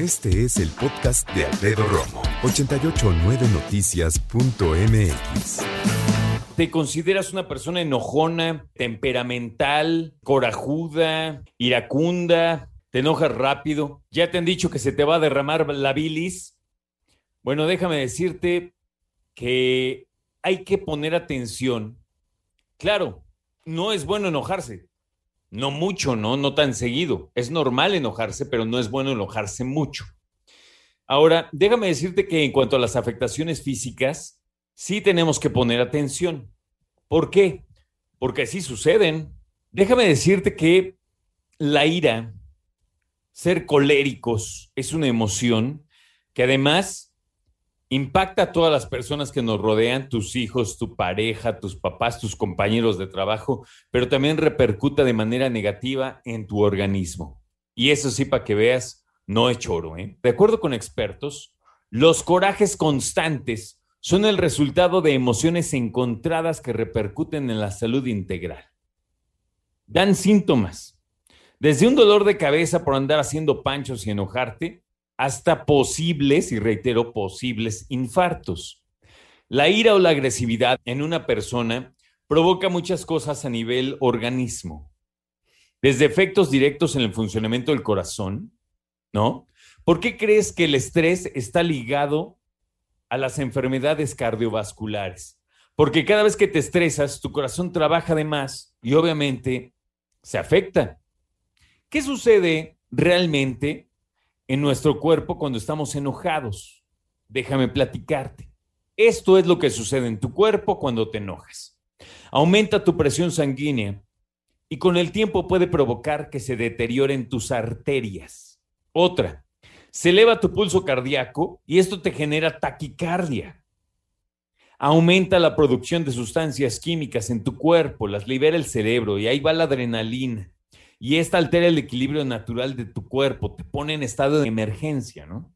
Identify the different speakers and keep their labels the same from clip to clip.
Speaker 1: Este es el podcast de Alfredo Romo, 889noticias.mx.
Speaker 2: ¿Te consideras una persona enojona, temperamental, corajuda, iracunda? ¿Te enojas rápido? ¿Ya te han dicho que se te va a derramar la bilis? Bueno, déjame decirte que hay que poner atención. Claro, no es bueno enojarse. No mucho, ¿no? No tan seguido. Es normal enojarse, pero no es bueno enojarse mucho. Ahora, déjame decirte que en cuanto a las afectaciones físicas, sí tenemos que poner atención. ¿Por qué? Porque así suceden. Déjame decirte que la ira, ser coléricos, es una emoción que además impacta a todas las personas que nos rodean, tus hijos, tu pareja, tus papás, tus compañeros de trabajo, pero también repercuta de manera negativa en tu organismo. Y eso sí, para que veas, no es choro. ¿eh? De acuerdo con expertos, los corajes constantes son el resultado de emociones encontradas que repercuten en la salud integral. Dan síntomas, desde un dolor de cabeza por andar haciendo panchos y enojarte, hasta posibles, y reitero, posibles infartos. La ira o la agresividad en una persona provoca muchas cosas a nivel organismo, desde efectos directos en el funcionamiento del corazón, ¿no? ¿Por qué crees que el estrés está ligado a las enfermedades cardiovasculares? Porque cada vez que te estresas, tu corazón trabaja de más y obviamente se afecta. ¿Qué sucede realmente en nuestro cuerpo cuando estamos enojados. Déjame platicarte. Esto es lo que sucede en tu cuerpo cuando te enojas. Aumenta tu presión sanguínea y con el tiempo puede provocar que se deterioren tus arterias. Otra, se eleva tu pulso cardíaco y esto te genera taquicardia. Aumenta la producción de sustancias químicas en tu cuerpo, las libera el cerebro y ahí va la adrenalina y esta altera el equilibrio natural de tu cuerpo, te pone en estado de emergencia, ¿no?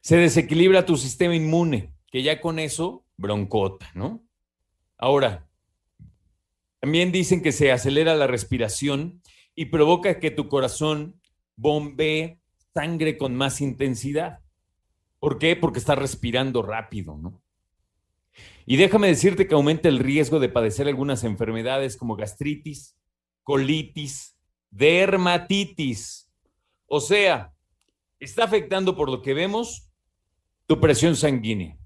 Speaker 2: Se desequilibra tu sistema inmune, que ya con eso, broncota, ¿no? Ahora, también dicen que se acelera la respiración y provoca que tu corazón bombee sangre con más intensidad. ¿Por qué? Porque estás respirando rápido, ¿no? Y déjame decirte que aumenta el riesgo de padecer algunas enfermedades como gastritis, colitis, dermatitis. O sea, está afectando por lo que vemos tu presión sanguínea,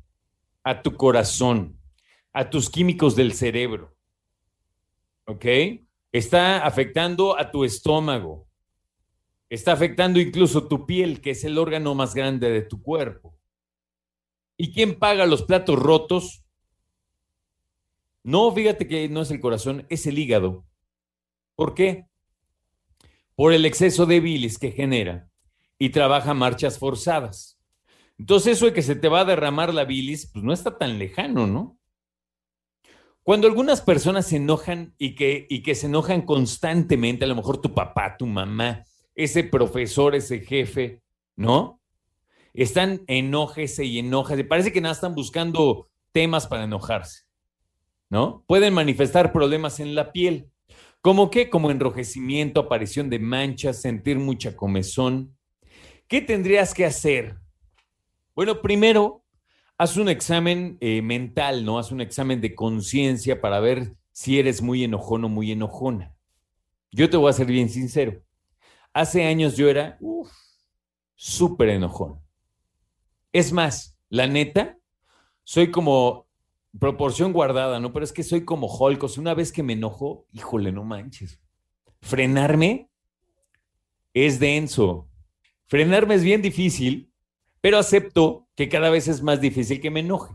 Speaker 2: a tu corazón, a tus químicos del cerebro. ¿Ok? Está afectando a tu estómago. Está afectando incluso tu piel, que es el órgano más grande de tu cuerpo. ¿Y quién paga los platos rotos? No, fíjate que no es el corazón, es el hígado. ¿Por qué? Por el exceso de bilis que genera y trabaja marchas forzadas. Entonces eso de que se te va a derramar la bilis, pues no está tan lejano, ¿no? Cuando algunas personas se enojan y que, y que se enojan constantemente, a lo mejor tu papá, tu mamá, ese profesor, ese jefe, ¿no? Están enójese y enójese. Parece que nada están buscando temas para enojarse, ¿no? Pueden manifestar problemas en la piel. ¿Cómo qué? Como enrojecimiento, aparición de manchas, sentir mucha comezón. ¿Qué tendrías que hacer? Bueno, primero, haz un examen eh, mental, ¿no? Haz un examen de conciencia para ver si eres muy enojón o muy enojona. Yo te voy a ser bien sincero. Hace años yo era súper enojón. Es más, la neta, soy como proporción guardada, ¿no? Pero es que soy como Hulk, una vez que me enojo, híjole, no manches. Frenarme es denso. Frenarme es bien difícil, pero acepto que cada vez es más difícil que me enoje.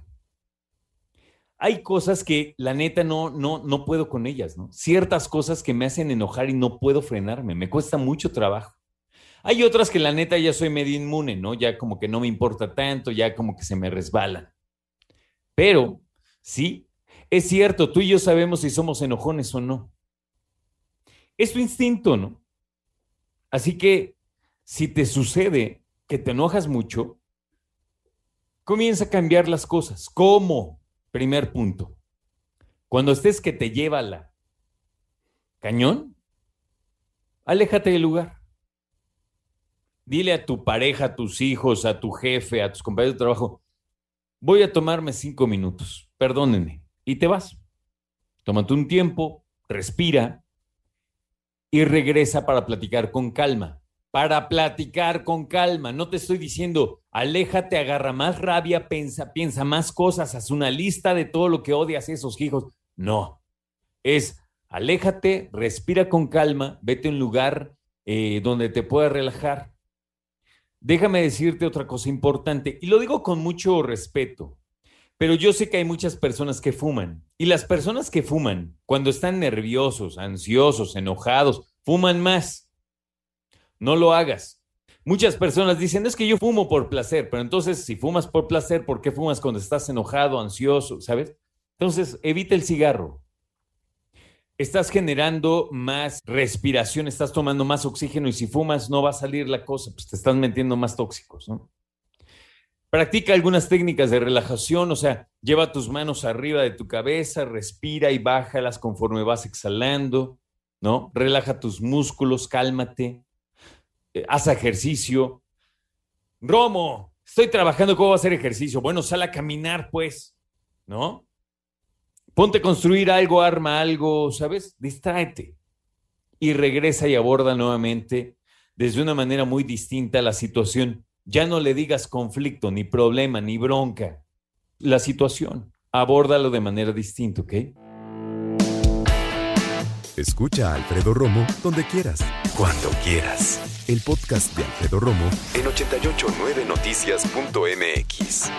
Speaker 2: Hay cosas que la neta no, no, no puedo con ellas, ¿no? Ciertas cosas que me hacen enojar y no puedo frenarme, me cuesta mucho trabajo. Hay otras que la neta ya soy medio inmune, ¿no? Ya como que no me importa tanto, ya como que se me resbala. Pero Sí, es cierto, tú y yo sabemos si somos enojones o no. Es tu instinto, ¿no? Así que si te sucede que te enojas mucho, comienza a cambiar las cosas. ¿Cómo? Primer punto. Cuando estés que te lleva la cañón, aléjate del lugar. Dile a tu pareja, a tus hijos, a tu jefe, a tus compañeros de trabajo, voy a tomarme cinco minutos, perdónenme, y te vas. Tómate un tiempo, respira y regresa para platicar con calma. Para platicar con calma. No te estoy diciendo, aléjate, agarra más rabia, piensa, piensa más cosas, haz una lista de todo lo que odias a esos hijos. No. Es aléjate, respira con calma, vete a un lugar eh, donde te puedas relajar. Déjame decirte otra cosa importante, y lo digo con mucho respeto. Pero yo sé que hay muchas personas que fuman. Y las personas que fuman, cuando están nerviosos, ansiosos, enojados, fuman más. No lo hagas. Muchas personas dicen, es que yo fumo por placer, pero entonces si fumas por placer, ¿por qué fumas cuando estás enojado, ansioso, sabes? Entonces, evita el cigarro. Estás generando más respiración, estás tomando más oxígeno y si fumas no va a salir la cosa, pues te estás metiendo más tóxicos, ¿no? Practica algunas técnicas de relajación, o sea, lleva tus manos arriba de tu cabeza, respira y bájalas conforme vas exhalando, ¿no? Relaja tus músculos, cálmate, eh, haz ejercicio. Romo, estoy trabajando, ¿cómo va a hacer ejercicio? Bueno, sal a caminar, pues, ¿no? Ponte a construir algo, arma algo, ¿sabes? Distráete. Y regresa y aborda nuevamente desde una manera muy distinta la situación. Ya no le digas conflicto, ni problema, ni bronca. La situación. Abórdalo de manera distinta, ¿ok?
Speaker 1: Escucha a Alfredo Romo donde quieras. Cuando quieras. El podcast de Alfredo Romo en 889noticias.mx.